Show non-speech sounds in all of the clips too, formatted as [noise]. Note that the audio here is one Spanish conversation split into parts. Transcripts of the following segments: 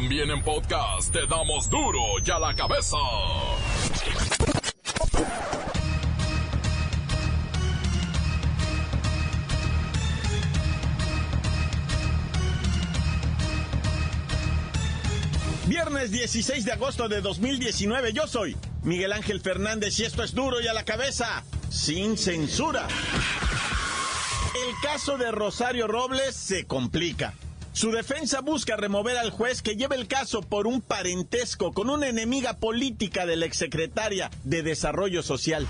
También en podcast te damos duro y a la cabeza. Viernes 16 de agosto de 2019, yo soy Miguel Ángel Fernández y esto es duro y a la cabeza, sin censura. El caso de Rosario Robles se complica. Su defensa busca remover al juez que lleva el caso por un parentesco con una enemiga política de la exsecretaria de Desarrollo Social.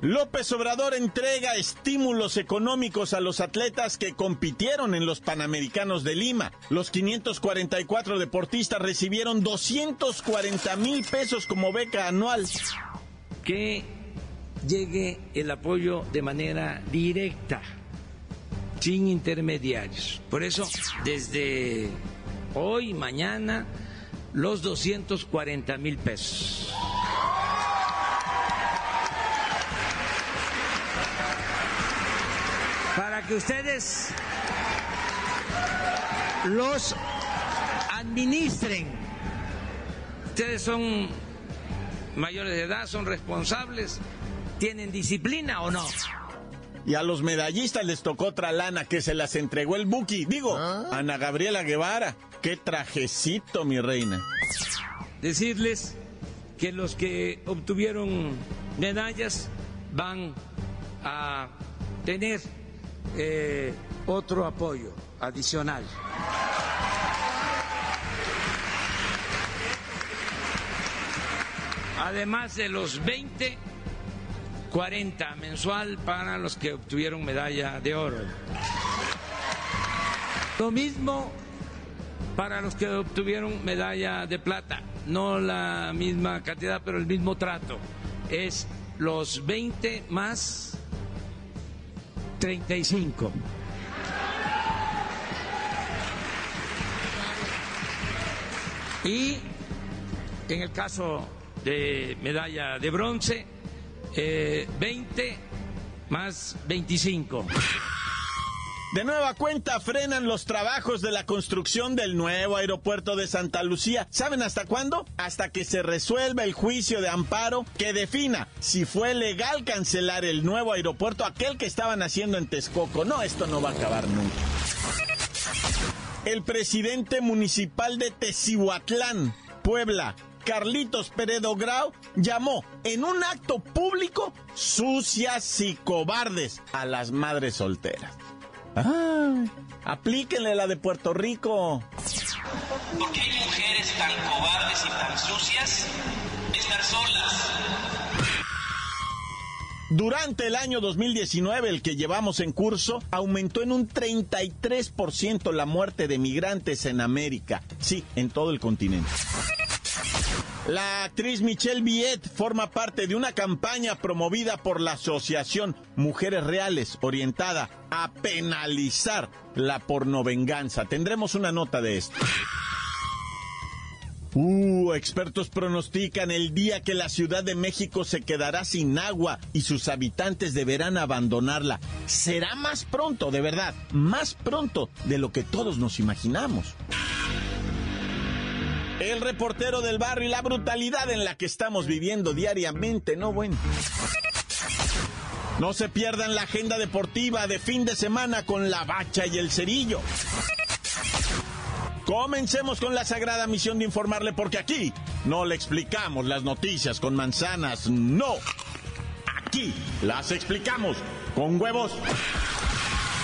López Obrador entrega estímulos económicos a los atletas que compitieron en los Panamericanos de Lima. Los 544 deportistas recibieron 240 mil pesos como beca anual. Que llegue el apoyo de manera directa, sin intermediarios. Por eso, desde hoy, mañana, los 240 mil pesos. para que ustedes los administren. Ustedes son mayores de edad, son responsables, tienen disciplina o no. Y a los medallistas les tocó otra lana que se las entregó el Buki. Digo, Ana Gabriela Guevara. Qué trajecito, mi reina. Decirles que los que obtuvieron medallas van a tener eh, otro apoyo adicional. Además de los 20, 40 mensual para los que obtuvieron medalla de oro. Lo mismo para los que obtuvieron medalla de plata. No la misma cantidad, pero el mismo trato. Es los 20 más 35. Y en el caso de medalla de bronce, eh, 20 más 25. De nueva cuenta frenan los trabajos de la construcción del nuevo aeropuerto de Santa Lucía. ¿Saben hasta cuándo? Hasta que se resuelva el juicio de amparo que defina si fue legal cancelar el nuevo aeropuerto, aquel que estaban haciendo en Texcoco. No, esto no va a acabar nunca. El presidente municipal de Tecihuatlán, Puebla, Carlitos Peredo Grau llamó en un acto público sucias y cobardes a las madres solteras. Ah, aplíquenle la de Puerto Rico. ¿Por qué hay mujeres tan cobardes y tan sucias? Estar solas. Durante el año 2019, el que llevamos en curso, aumentó en un 33% la muerte de migrantes en América. Sí, en todo el continente. La actriz Michelle Viet forma parte de una campaña promovida por la Asociación Mujeres Reales, orientada a penalizar la pornovenganza. Tendremos una nota de esto. Uh, expertos pronostican el día que la Ciudad de México se quedará sin agua y sus habitantes deberán abandonarla. Será más pronto, de verdad, más pronto de lo que todos nos imaginamos. El reportero del barrio y la brutalidad en la que estamos viviendo diariamente, no bueno. No se pierdan la agenda deportiva de fin de semana con la bacha y el cerillo. Comencemos con la sagrada misión de informarle porque aquí no le explicamos las noticias con manzanas, no. Aquí las explicamos con huevos.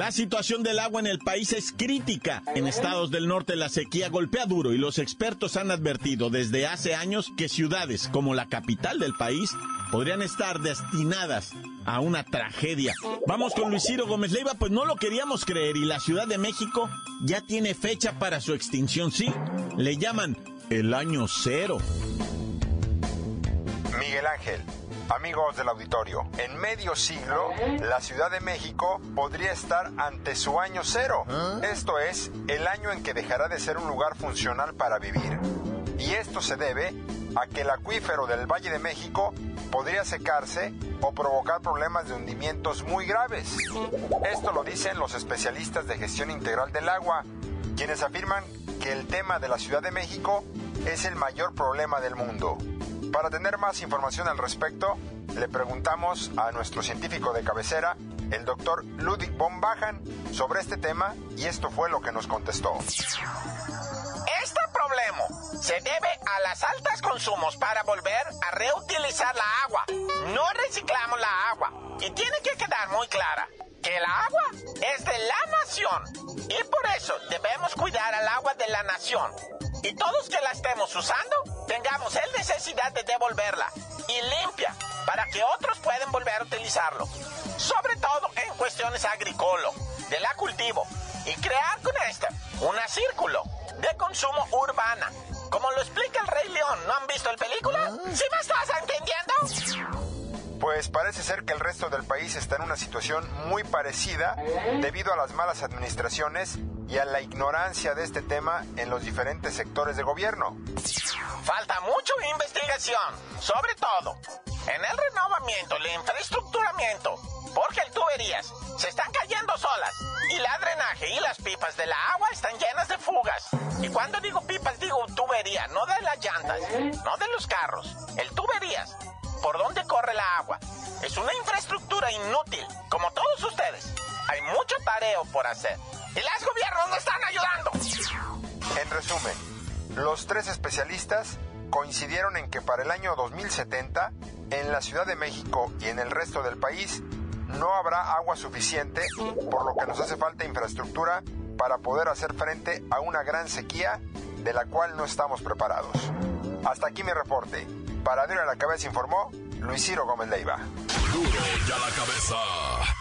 La situación del agua en el país es crítica. En estados del norte la sequía golpea duro y los expertos han advertido desde hace años que ciudades como la capital del país podrían estar destinadas a una tragedia. Vamos con Luis Ciro Gómez Leiva, pues no lo queríamos creer y la Ciudad de México ya tiene fecha para su extinción, sí. Le llaman el año cero. Miguel Ángel, amigos del auditorio, en medio siglo la Ciudad de México podría estar ante su año cero. Esto es, el año en que dejará de ser un lugar funcional para vivir. Y esto se debe a que el acuífero del Valle de México podría secarse o provocar problemas de hundimientos muy graves. Esto lo dicen los especialistas de gestión integral del agua, quienes afirman que el tema de la Ciudad de México es el mayor problema del mundo. Para tener más información al respecto, le preguntamos a nuestro científico de cabecera, el doctor Ludwig von Bajan, sobre este tema y esto fue lo que nos contestó. Este problema se debe a las altas consumos para volver a reutilizar la agua. No reciclamos la agua y tiene que quedar muy clara que el agua es de la nación y por eso debemos cuidar al agua de la nación. Y todos que la estemos usando, tengamos el necesidad de devolverla y limpia para que otros puedan volver a utilizarlo. Sobre todo en cuestiones agrícolas, de la cultivo y crear con esta una círculo de consumo urbana. Como lo explica el Rey León, ¿no han visto el película? ¿Sí me estás entendiendo? Pues parece ser que el resto del país está en una situación muy parecida debido a las malas administraciones y a la ignorancia de este tema en los diferentes sectores de gobierno. Falta mucho investigación, sobre todo en el renovamiento, el infraestructuramiento, porque el tuberías se están cayendo solas y la drenaje y las pipas de la agua están llenas de fugas. Y cuando digo pipas digo tubería, no de las llantas, no de los carros, el tuberías por dónde corre la agua. Es una infraestructura inútil, como todos ustedes. Hay mucho tareo por hacer. Y los gobiernos no están ayudando. En resumen, los tres especialistas coincidieron en que para el año 2070, en la Ciudad de México y en el resto del país, no habrá agua suficiente, por lo que nos hace falta infraestructura para poder hacer frente a una gran sequía de la cual no estamos preparados. Hasta aquí mi reporte. Para Duro a la Cabeza informó Luis Ciro Gómez Leiva. Duro ya la cabeza.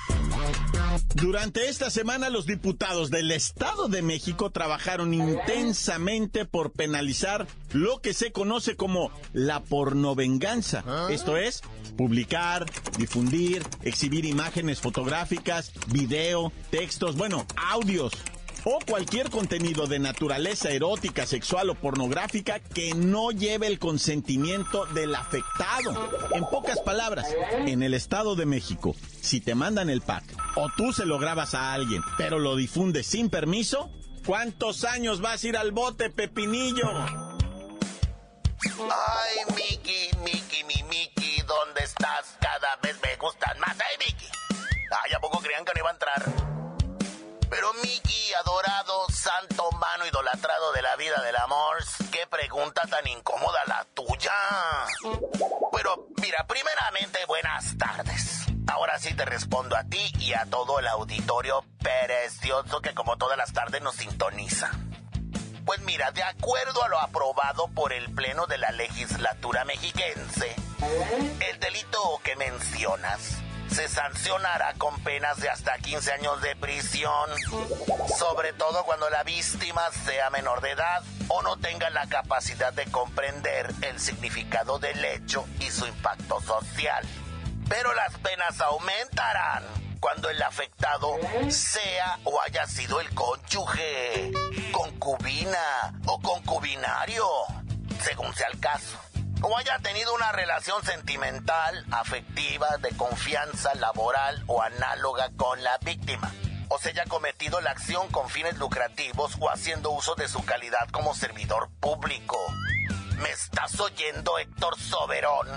Durante esta semana los diputados del Estado de México trabajaron intensamente por penalizar lo que se conoce como la pornovenganza. Esto es, publicar, difundir, exhibir imágenes fotográficas, video, textos, bueno, audios o cualquier contenido de naturaleza erótica, sexual o pornográfica que no lleve el consentimiento del afectado. En pocas palabras, en el Estado de México, si te mandan el pack o tú se lo grabas a alguien, pero lo difundes sin permiso, ¿cuántos años vas a ir al bote, Pepinillo? Ay, Miki, Miki, mi Miki, ¿dónde estás? Cada vez me gustan más. Pregunta tan incómoda la tuya. Pero mira, primeramente buenas tardes. Ahora sí te respondo a ti y a todo el auditorio precioso que como todas las tardes nos sintoniza. Pues mira, de acuerdo a lo aprobado por el Pleno de la Legislatura Mexiquense, el delito que mencionas se sancionará con penas de hasta 15 años de prisión, sobre todo cuando la víctima sea menor de edad o no tenga la capacidad de comprender el significado del hecho y su impacto social. Pero las penas aumentarán cuando el afectado sea o haya sido el cónyuge, concubina o concubinario, según sea el caso o haya tenido una relación sentimental, afectiva, de confianza, laboral o análoga con la víctima, o se haya cometido la acción con fines lucrativos o haciendo uso de su calidad como servidor público. ¿Me estás oyendo, Héctor Soberón?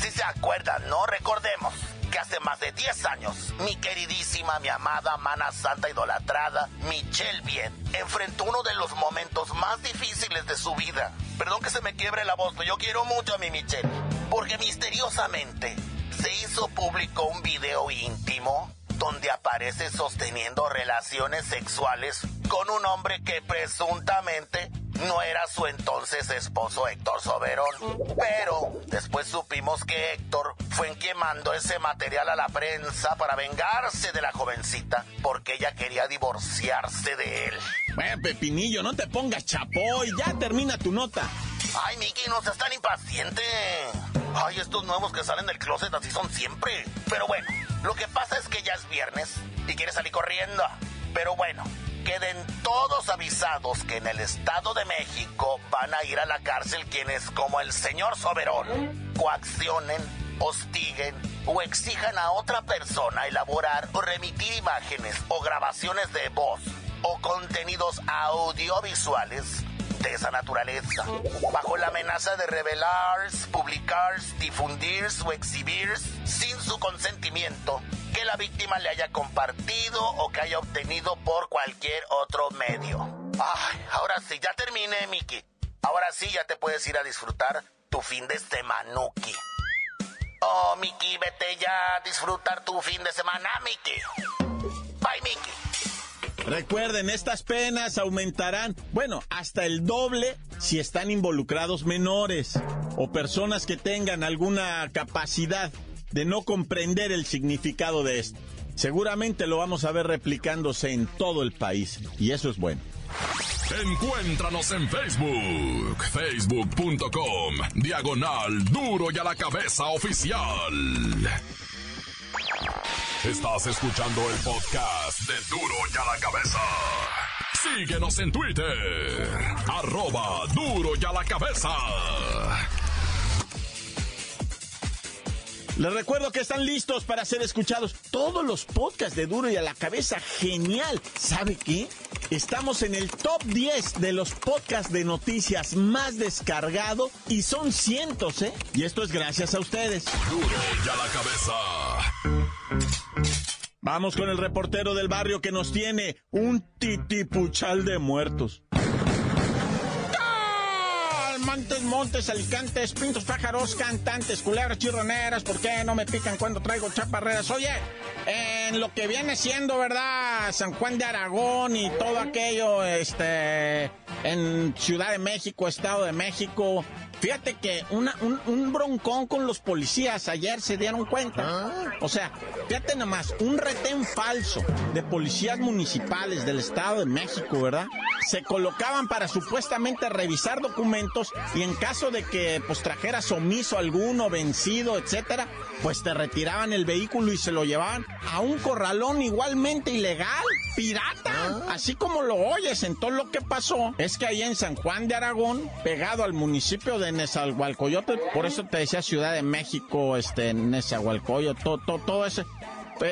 Si se acuerdan, no recordemos que hace más de 10 años, mi queridísima, mi amada, mana santa idolatrada, Michelle Bien, enfrentó uno de los momentos más difíciles de su vida. Perdón que se me quiebre la voz, pero yo quiero mucho a mi Michelle, porque misteriosamente se hizo público un video íntimo donde aparece sosteniendo relaciones sexuales con un hombre que presuntamente no era su entonces esposo Héctor Soberón. Pero después supimos que Héctor fue en quien mandó ese material a la prensa para vengarse de la jovencita porque ella quería divorciarse de él. Bueno, Pepinillo, no te pongas chapoy, ya termina tu nota. Ay, Miki, no seas tan impaciente. Ay, estos nuevos que salen del closet así son siempre. Pero bueno, lo que pasa es que ya es viernes y quiere salir corriendo. Pero bueno, queden todos avisados que en el Estado de México van a ir a la cárcel quienes, como el señor Soberón, coaccionen, hostiguen o exijan a otra persona elaborar o remitir imágenes o grabaciones de voz o contenidos audiovisuales de esa naturaleza, bajo la amenaza de revelar, publicar, difundir o exhibir sin su consentimiento que la víctima le haya compartido o que haya obtenido por cualquier otro medio. Ay, ahora sí, ya terminé, Miki. Ahora sí ya te puedes ir a disfrutar tu fin de semanuki. Oh, Miki, vete ya a disfrutar tu fin de semana, Miki. Bye, Miki. Recuerden, estas penas aumentarán, bueno, hasta el doble si están involucrados menores o personas que tengan alguna capacidad de no comprender el significado de esto. Seguramente lo vamos a ver replicándose en todo el país y eso es bueno. Encuéntranos en Facebook, facebook.com, diagonal duro y a la cabeza oficial. Estás escuchando el podcast de duro y a la cabeza. Síguenos en Twitter, arroba duro y a la cabeza. Les recuerdo que están listos para ser escuchados todos los podcasts de Duro y a la cabeza. Genial. ¿Sabe qué? Estamos en el top 10 de los podcasts de noticias más descargado y son cientos, ¿eh? Y esto es gracias a ustedes. Duro y a la cabeza. Vamos con el reportero del barrio que nos tiene un titipuchal de muertos. Montes, montes, alicantes, pintos, pájaros, cantantes, culebras, chirroneras, ¿por qué no me pican cuando traigo chaparreras? Oye, en lo que viene siendo, ¿verdad? San Juan de Aragón y todo aquello, este, en Ciudad de México, Estado de México, Fíjate que una, un, broncón con los policías ayer se dieron cuenta. O sea, fíjate nomás, un retén falso de policías municipales del Estado de México, ¿verdad? Se colocaban para supuestamente revisar documentos y en caso de que pues trajeras omiso alguno, vencido, etcétera, pues te retiraban el vehículo y se lo llevaban a un corralón igualmente ilegal, pirata, así como lo oyes. Entonces lo que pasó es que ahí en San Juan de Aragón, pegado al municipio de Nezahualcóyotl, por eso te decía Ciudad de México, este, Nezahualcóyotl, todo, todo, todo ese.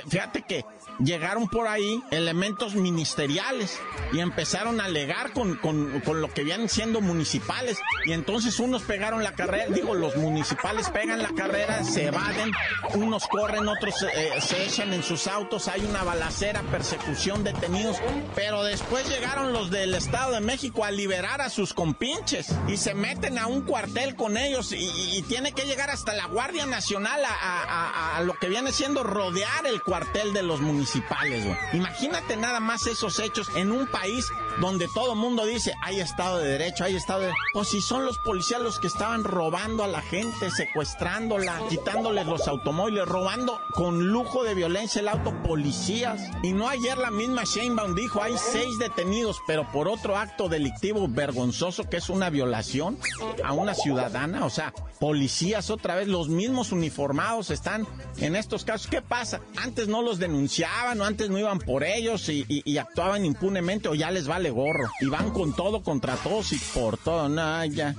Fíjate que llegaron por ahí elementos ministeriales y empezaron a alegar con, con, con, lo que vienen siendo municipales. Y entonces unos pegaron la carrera, digo, los municipales pegan la carrera, se evaden, unos corren, otros eh, se echan en sus autos, hay una balacera, persecución, detenidos. Pero después llegaron los del Estado de México a liberar a sus compinches y se meten a un cuartel con ellos y, tiene que llegar hasta la Guardia Nacional a, a, a, lo que viene siendo rodear el cuartel de los municipales municipales, Imagínate nada más esos hechos en un país donde todo mundo dice, hay Estado de Derecho, hay Estado de... O si son los policías los que estaban robando a la gente, secuestrándola, quitándoles los automóviles, robando con lujo de violencia el auto policías. Y no ayer la misma Sheinbaum dijo, hay seis detenidos, pero por otro acto delictivo vergonzoso que es una violación a una ciudadana. O sea, policías otra vez, los mismos uniformados están en estos casos. ¿Qué pasa? Antes no los denunciaban o antes no iban por ellos y, y actuaban impunemente o ya les vale gorro. Y van con todo contra todos y por todo. nada ya.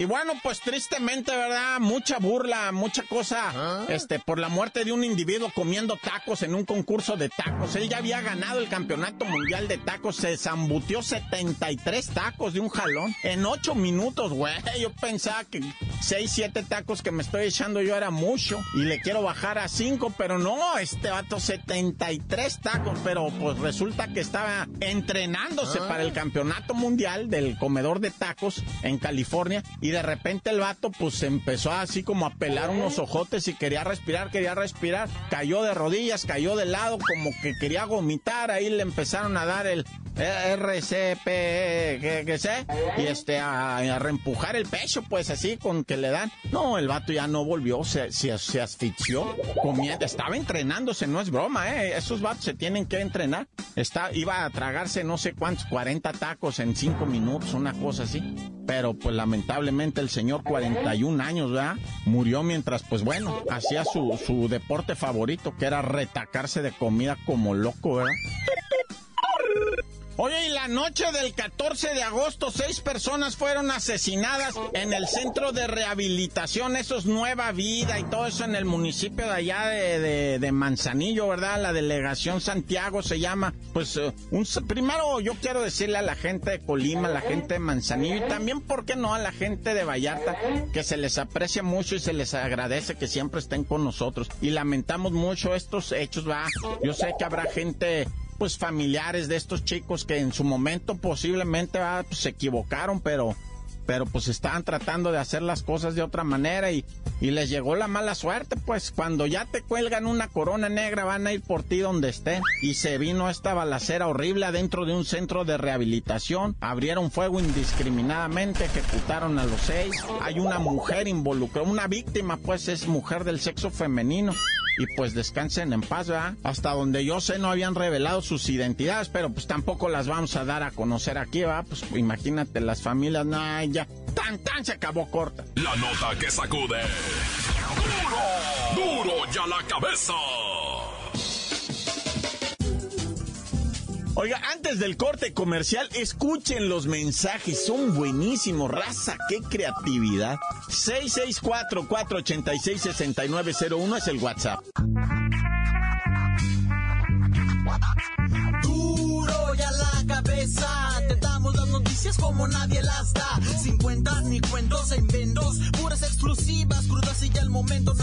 Y bueno, pues tristemente, ¿verdad? Mucha burla, mucha cosa, ¿Ah? este, por la muerte de un individuo comiendo tacos en un concurso de tacos. Él ya había ganado el campeonato mundial de tacos, se zambutió 73 tacos de un jalón en 8 minutos, güey. Yo pensaba que 6, 7 tacos que me estoy echando yo era mucho y le quiero bajar a 5, pero no, este vato 73 tacos, pero pues resulta que estaba entrenándose ¿Ah? para el campeonato mundial del comedor de tacos en California y y de repente el vato pues empezó así como a pelar unos ojotes y quería respirar, quería respirar, cayó de rodillas, cayó de lado como que quería vomitar, ahí le empezaron a dar el RCP, que, sé, y este, a, reempujar el pecho, pues así, con que le dan. No, el vato ya no volvió, se, se, asfixió, comía, estaba entrenándose, no es broma, ¿eh? Esos vatos se tienen que entrenar. Está, iba a tragarse no sé cuántos, 40 tacos en 5 minutos, una cosa así. Pero pues lamentablemente el señor 41 años, ¿verdad? Murió mientras, pues bueno, hacía su, su deporte favorito, que era retacarse de comida como loco, ¿verdad? Oye, y la noche del 14 de agosto, seis personas fueron asesinadas en el centro de rehabilitación, eso es Nueva Vida y todo eso en el municipio de allá de, Manzanillo, ¿verdad? La delegación Santiago se llama. Pues, eh, un, primero yo quiero decirle a la gente de Colima, a la gente de Manzanillo y también, ¿por qué no? A la gente de Vallarta, que se les aprecia mucho y se les agradece que siempre estén con nosotros. Y lamentamos mucho estos hechos, ¿va? Yo sé que habrá gente pues familiares de estos chicos que en su momento posiblemente ah, pues, se equivocaron, pero pero pues estaban tratando de hacer las cosas de otra manera y, y les llegó la mala suerte, pues cuando ya te cuelgan una corona negra van a ir por ti donde estén. Y se vino esta balacera horrible adentro de un centro de rehabilitación, abrieron fuego indiscriminadamente, ejecutaron a los seis. Hay una mujer involucrada, una víctima pues es mujer del sexo femenino y pues descansen en paz, ¿verdad? Hasta donde yo sé no habían revelado sus identidades, pero pues tampoco las vamos a dar a conocer aquí, ¿verdad? Pues imagínate las familias, no, ya, tan tan se acabó corta. La nota que sacude. Duro, duro ya la cabeza. Oiga, antes del corte comercial, escuchen los mensajes, son buenísimos, raza, qué creatividad. 664-486-6901 es el WhatsApp. Duro ya la cabeza, te damos las noticias como nadie las da. Sin cuentas ni cuentos en vendos, puras exclusivas, crudas y ya el momento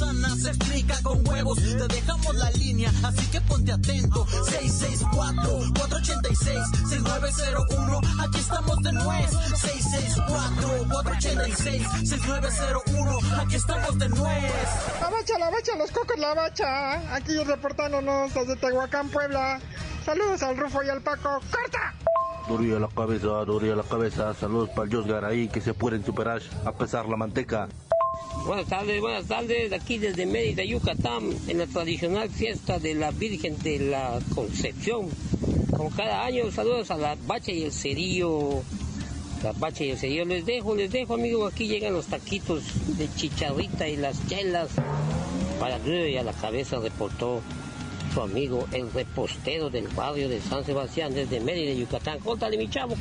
se explica con manzanas, se explica con huevos. Te dejamos la línea, así que ponte atento. 664-486-6901, aquí estamos de nuez. 664-486-6901, aquí estamos de nuez. La bacha, la bacha, los cocos, la bacha. Aquí reportándonos desde Tehuacán, Puebla. Saludos al Rufo y al Paco. ¡Corta! Duría la cabeza, duría la cabeza. Saludos para el Josgar ahí que se pueden superar a pesar la manteca. Buenas tardes, buenas tardes. Aquí desde Mérida, Yucatán, en la tradicional fiesta de la Virgen de la Concepción. Como cada año, saludos a la Bacha y el Cerillo. La Bacha y el Cerillo. Les dejo, les dejo, amigos. Aquí llegan los taquitos de chicharrita y las chelas. Para y a la cabeza reportó su amigo, el repostero del barrio de San Sebastián desde Mérida, Yucatán. Cóntale, mi chavo,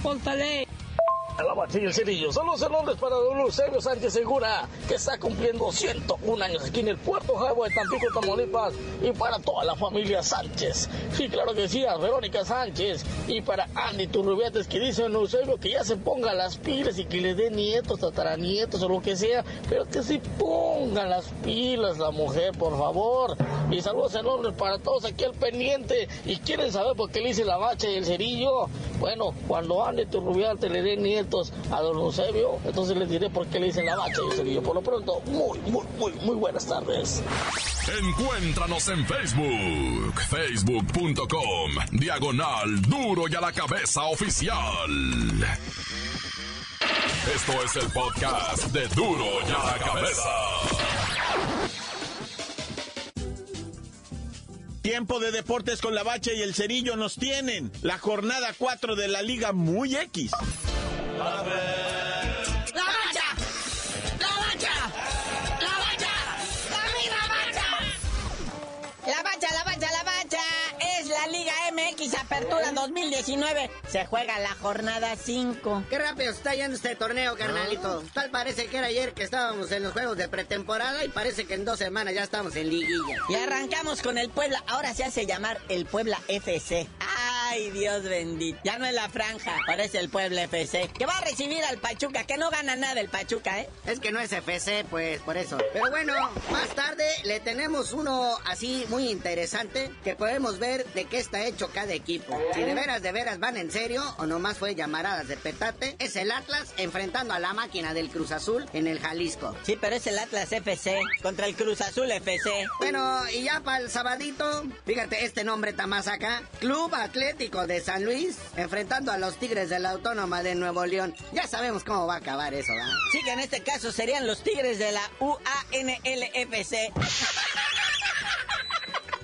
cóntale la Bachilla el Cerillo. Saludos enormes para don Eusebio Sánchez Segura, que está cumpliendo 101 años aquí en el Puerto Jabo de Tampico, Tamaulipas, y para toda la familia Sánchez. Sí, claro que sí, a Verónica Sánchez, y para Andy Turrubiates, que dice don Eusebio que ya se ponga las pilas y que le dé nietos, tataranietos o lo que sea, pero que se ponga las pilas la mujer, por favor. Y saludos enormes para todos aquí al pendiente. ¿Y quieren saber por qué le dice la bacha y el cerillo? Bueno, cuando Andy Turrubiates le dé nietos, a don Eusebio, entonces les diré por qué le dicen la bacha y Por lo pronto, muy, muy, muy, muy buenas tardes. Encuéntranos en Facebook, facebook.com, diagonal duro y a la cabeza oficial. Esto es el podcast de duro y a la cabeza. Tiempo de deportes con la bacha y el cerillo nos tienen la jornada 4 de la Liga Muy X. Apertura 2019. Se juega la jornada 5. Qué rápido está yendo este torneo, carnalito. Ah. Tal parece que era ayer que estábamos en los juegos de pretemporada y parece que en dos semanas ya estamos en liguilla. Y arrancamos con el Puebla. Ahora se hace llamar el Puebla FC Ay, Dios bendito. Ya no es la franja, parece el Puebla FC. Que va a recibir al Pachuca, que no gana nada el Pachuca, ¿eh? Es que no es FC, pues, por eso. Pero bueno, más tarde le tenemos uno así muy interesante que podemos ver de qué está hecho cada equipo. Si de veras, de veras van en serio o nomás fue llamaradas de petate, es el Atlas enfrentando a la máquina del Cruz Azul en el Jalisco. Sí, pero es el Atlas FC contra el Cruz Azul FC. Bueno, y ya para el sabadito, fíjate este nombre está más acá. Club Atlético de San Luis enfrentando a los Tigres de la Autónoma de Nuevo León. Ya sabemos cómo va a acabar eso, ¿verdad? Sí, que en este caso serían los Tigres de la UANLFC.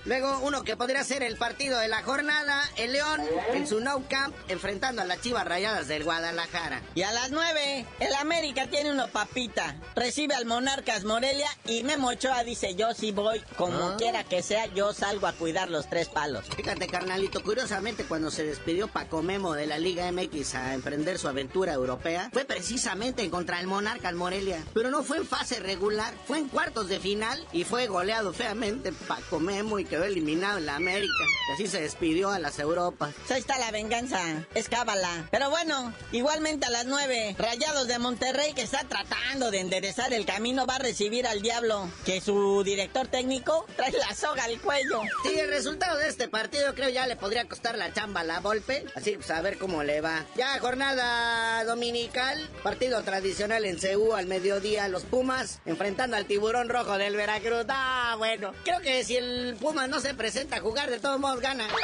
Luego uno que podría ser el partido de la jornada, el León en su no camp enfrentando a las Chivas Rayadas del Guadalajara. Y a las 9, el América tiene uno papita. Recibe al Monarcas Morelia y Memo Ochoa dice, yo sí voy, como Ah. quiera que sea, yo salgo a cuidar los tres palos. Fíjate, carnalito, curiosamente cuando se despidió Paco Memo de la Liga MX a emprender su aventura europea, fue precisamente contra el Monarcas Morelia. Pero no fue en fase regular, fue en cuartos de final y fue goleado feamente Paco Memo y quedó eliminado en la América. Y así se despidió a las Europas. Ahí está la venganza, es cábala. Pero bueno, igualmente a las 9, Rayados de Monterrey que está tratando de enderezar el camino va a recibir al diablo, que su director técnico trae la soga al cuello. Sí, el resultado de este partido creo ya le podría costar la chamba a la Volpe. Así pues a ver cómo le va. Ya jornada dominical, partido tradicional en Ceú al mediodía, los Pumas enfrentando al tiburón rojo del Veracruz. Ah, bueno, creo que si el No se presenta a jugar, de todos modos gana. [laughs]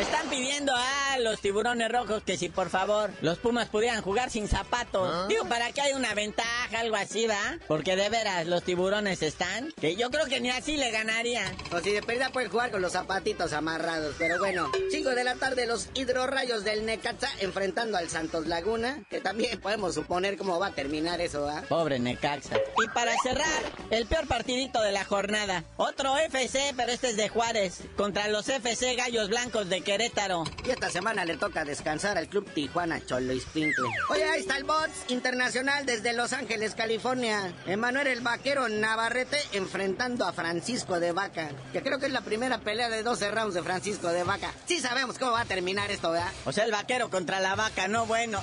Están pidiendo a los tiburones rojos que si por favor los Pumas pudieran jugar sin zapatos. Digo, para que haya una ventaja, algo así, ¿va? Porque de veras los tiburones están, que yo creo que ni así le ganarían. O si de pérdida pueden jugar con los zapatitos amarrados. Pero bueno, 5 de la tarde los hidrorrayos del Necaxa enfrentando al Santos Laguna, que también podemos suponer cómo va a terminar eso, ¿ah? Pobre Necaxa. Y para cerrar, el peor partidito de la jornada. Otro FC, pero este es de Juárez, contra los FC Gallos Blancos de Querétaro. Y esta semana le toca descansar al Club Tijuana Cholo Escuincle. Oye, ahí está el Bots Internacional desde Los Ángeles, California. Emanuel el Vaquero Navarrete enfrentando a Francisco de Vaca. Que creo que es la primera pelea de 12 rounds de Francisco de Vaca. Sí sabemos cómo va a terminar esto, ¿verdad? O sea, el vaquero contra la vaca, no bueno.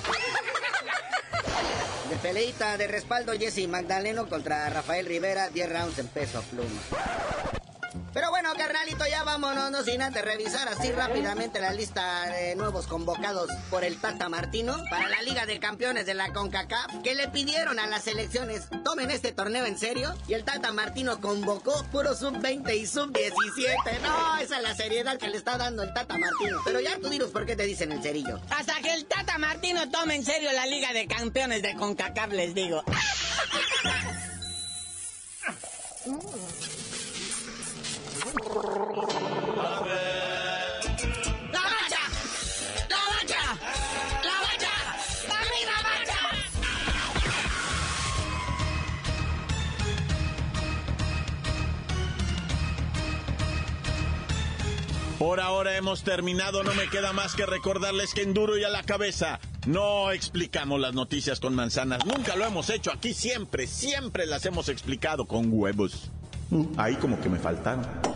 De peleita de respaldo Jesse Magdaleno contra Rafael Rivera, 10 rounds en peso pluma. Pero bueno, carnalito, ya vámonos, no sin antes revisar así rápidamente la lista de nuevos convocados por el Tata Martino para la Liga de Campeones de la CONCACAF, que le pidieron a las selecciones, tomen este torneo en serio, y el Tata Martino convocó puro sub-20 y sub-17. No, esa es la seriedad que le está dando el Tata Martino. Pero ya tú dinos por qué te dicen el cerillo. Hasta que el Tata Martino tome en serio la Liga de Campeones de CONCACAF, les digo. [laughs] Por ahora hemos terminado, no me queda más que recordarles que en duro y a la cabeza no explicamos las noticias con manzanas, nunca lo hemos hecho aquí, siempre, siempre las hemos explicado con huevos. Ahí como que me faltaron.